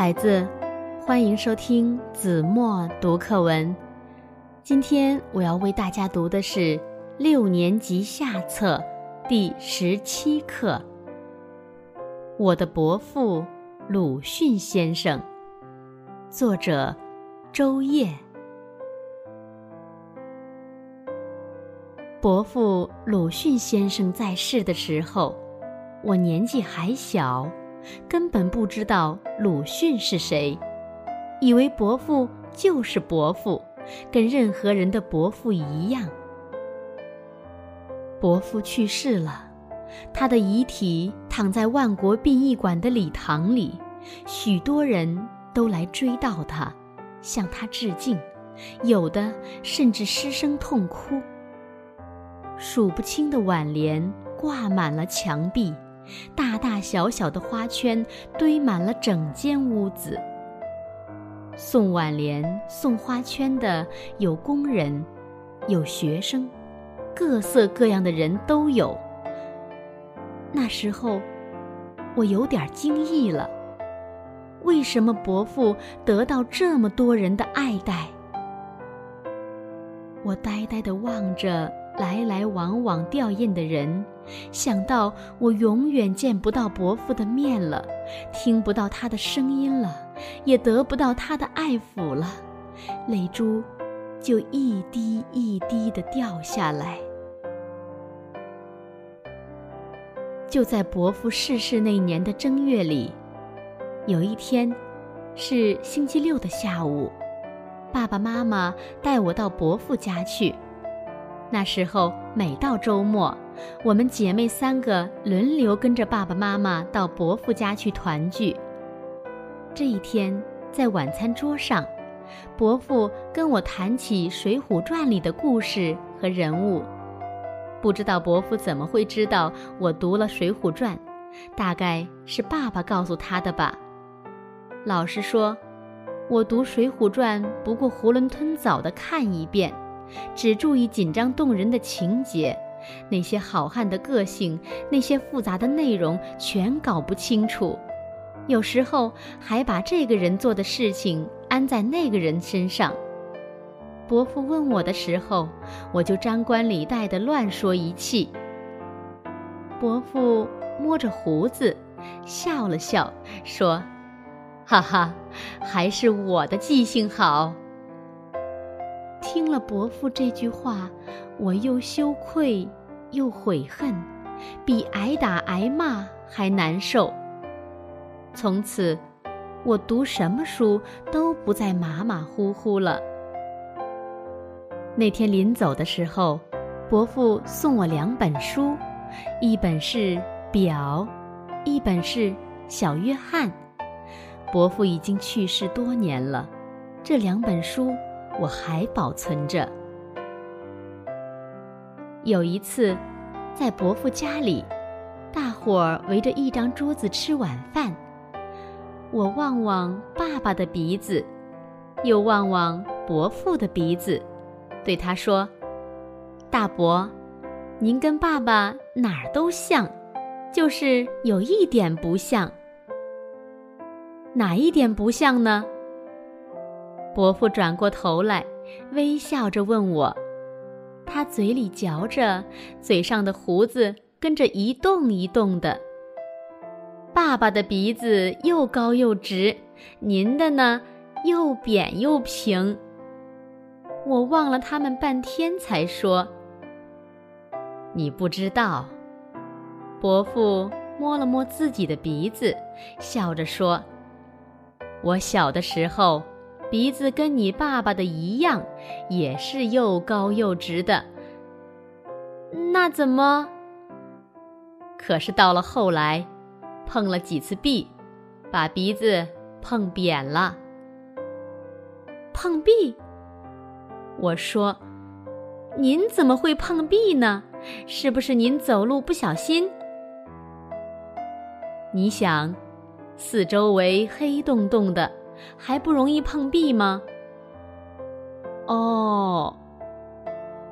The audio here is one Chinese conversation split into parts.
孩子，欢迎收听子墨读课文。今天我要为大家读的是六年级下册第十七课《我的伯父鲁迅先生》，作者周烨。伯父鲁迅先生在世的时候，我年纪还小。根本不知道鲁迅是谁，以为伯父就是伯父，跟任何人的伯父一样。伯父去世了，他的遗体躺在万国殡仪馆的礼堂里，许多人都来追悼他，向他致敬，有的甚至失声痛哭。数不清的挽联挂满了墙壁。大大小小的花圈堆满了整间屋子。送挽联、送花圈的有工人，有学生，各色各样的人都有。那时候，我有点惊异了：为什么伯父得到这么多人的爱戴？我呆呆地望着。来来往往吊唁的人，想到我永远见不到伯父的面了，听不到他的声音了，也得不到他的爱抚了，泪珠就一滴一滴地掉下来。就在伯父逝世那年的正月里，有一天，是星期六的下午，爸爸妈妈带我到伯父家去。那时候，每到周末，我们姐妹三个轮流跟着爸爸妈妈到伯父家去团聚。这一天，在晚餐桌上，伯父跟我谈起《水浒传》里的故事和人物。不知道伯父怎么会知道我读了《水浒传》，大概是爸爸告诉他的吧。老实说，我读《水浒传》不过囫囵吞枣地看一遍。只注意紧张动人的情节，那些好汉的个性，那些复杂的内容全搞不清楚。有时候还把这个人做的事情安在那个人身上。伯父问我的时候，我就张冠李戴的乱说一气。伯父摸着胡子，笑了笑，说：“哈哈，还是我的记性好。”听了伯父这句话，我又羞愧又悔恨，比挨打挨骂还难受。从此，我读什么书都不再马马虎虎了。那天临走的时候，伯父送我两本书，一本是《表》，一本是《小约翰》。伯父已经去世多年了，这两本书。我还保存着。有一次，在伯父家里，大伙儿围着一张桌子吃晚饭。我望望爸爸的鼻子，又望望伯父的鼻子，对他说：“大伯，您跟爸爸哪儿都像，就是有一点不像。哪一点不像呢？”伯父转过头来，微笑着问我，他嘴里嚼着，嘴上的胡子跟着一动一动的。爸爸的鼻子又高又直，您的呢，又扁又平。我望了他们半天，才说：“你不知道。”伯父摸了摸自己的鼻子，笑着说：“我小的时候。”鼻子跟你爸爸的一样，也是又高又直的。那怎么？可是到了后来，碰了几次壁，把鼻子碰扁了。碰壁？我说，您怎么会碰壁呢？是不是您走路不小心？你想，四周围黑洞洞的。还不容易碰壁吗？哦，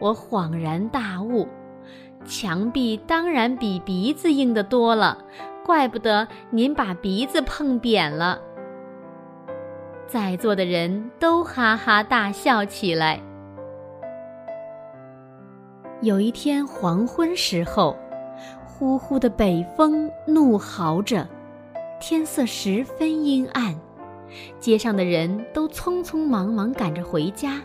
我恍然大悟，墙壁当然比鼻子硬得多了，怪不得您把鼻子碰扁了。在座的人都哈哈大笑起来。有一天黄昏时候，呼呼的北风怒嚎着，天色十分阴暗，街上的人都匆匆忙忙赶着回家。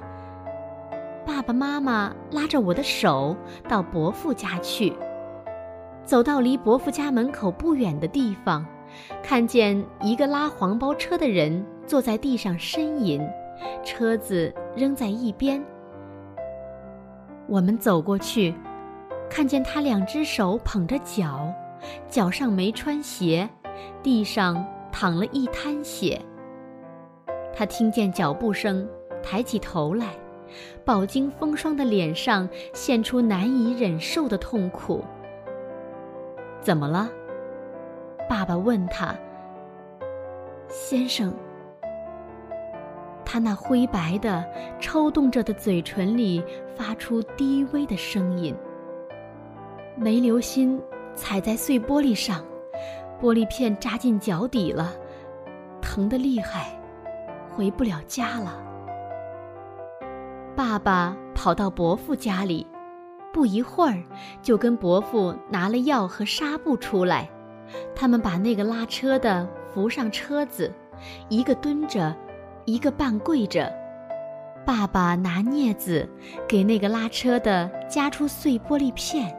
爸爸妈妈拉着我的手到伯父家去。走到离伯父家门口不远的地方，看见一个拉黄包车的人坐在地上呻吟，车子扔在一边。我们走过去，看见他两只手捧着脚，脚上没穿鞋，地上淌了一滩血。他听见脚步声，抬起头来。饱经风霜的脸上现出难以忍受的痛苦。怎么了？爸爸问他。先生，他那灰白的、抽动着的嘴唇里发出低微的声音。没留心踩在碎玻璃上，玻璃片扎进脚底了，疼得厉害，回不了家了。爸爸跑到伯父家里，不一会儿就跟伯父拿了药和纱布出来。他们把那个拉车的扶上车子，一个蹲着，一个半跪着。爸爸拿镊子给那个拉车的夹出碎玻璃片，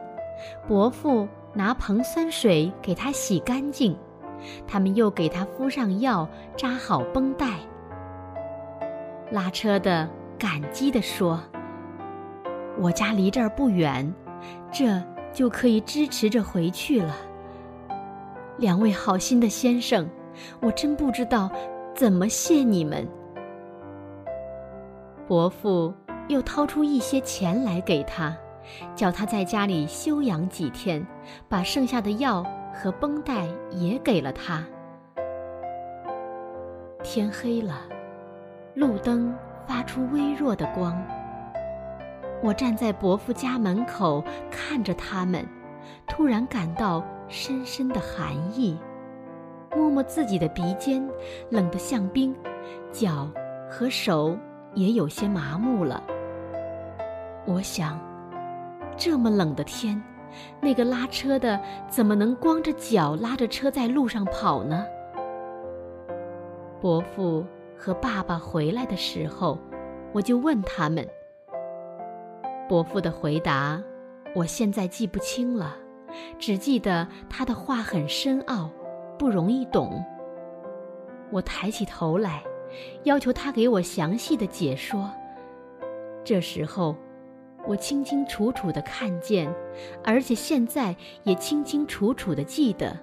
伯父拿硼酸水给他洗干净。他们又给他敷上药，扎好绷带。拉车的。感激地说：“我家离这儿不远，这就可以支持着回去了。两位好心的先生，我真不知道怎么谢你们。”伯父又掏出一些钱来给他，叫他在家里休养几天，把剩下的药和绷带也给了他。天黑了，路灯。发出微弱的光。我站在伯父家门口看着他们，突然感到深深的寒意，摸摸自己的鼻尖，冷得像冰，脚和手也有些麻木了。我想，这么冷的天，那个拉车的怎么能光着脚拉着车在路上跑呢？伯父。和爸爸回来的时候，我就问他们。伯父的回答，我现在记不清了，只记得他的话很深奥，不容易懂。我抬起头来，要求他给我详细的解说。这时候，我清清楚楚的看见，而且现在也清清楚楚的记得，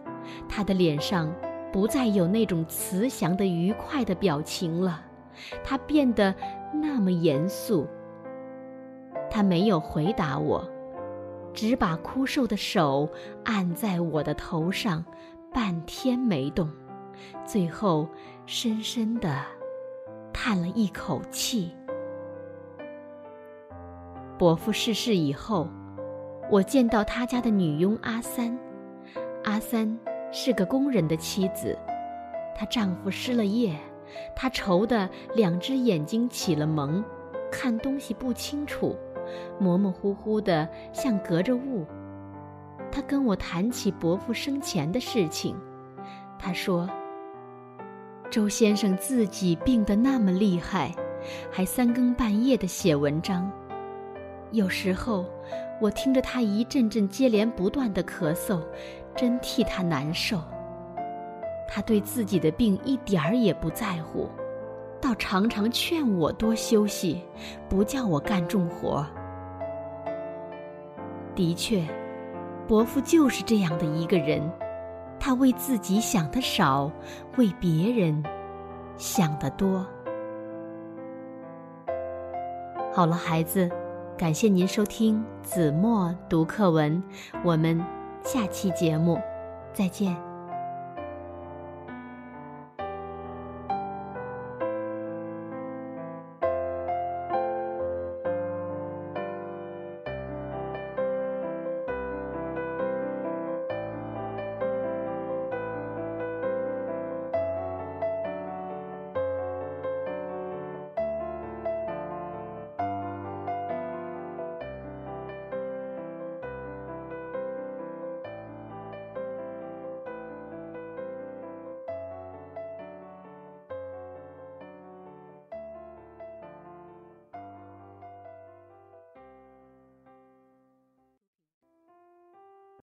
他的脸上。不再有那种慈祥的愉快的表情了，他变得那么严肃。他没有回答我，只把枯瘦的手按在我的头上，半天没动，最后深深的叹了一口气。伯父逝世以后，我见到他家的女佣阿三，阿三。是个工人的妻子，她丈夫失了业，她愁得两只眼睛起了蒙，看东西不清楚，模模糊糊的，像隔着雾。她跟我谈起伯父生前的事情，她说：“周先生自己病得那么厉害，还三更半夜的写文章，有时候我听着他一阵阵接连不断的咳嗽。”真替他难受。他对自己的病一点儿也不在乎，倒常常劝我多休息，不叫我干重活。的确，伯父就是这样的一个人，他为自己想的少，为别人想的多。好了，孩子，感谢您收听子墨读课文，我们。下期节目，再见。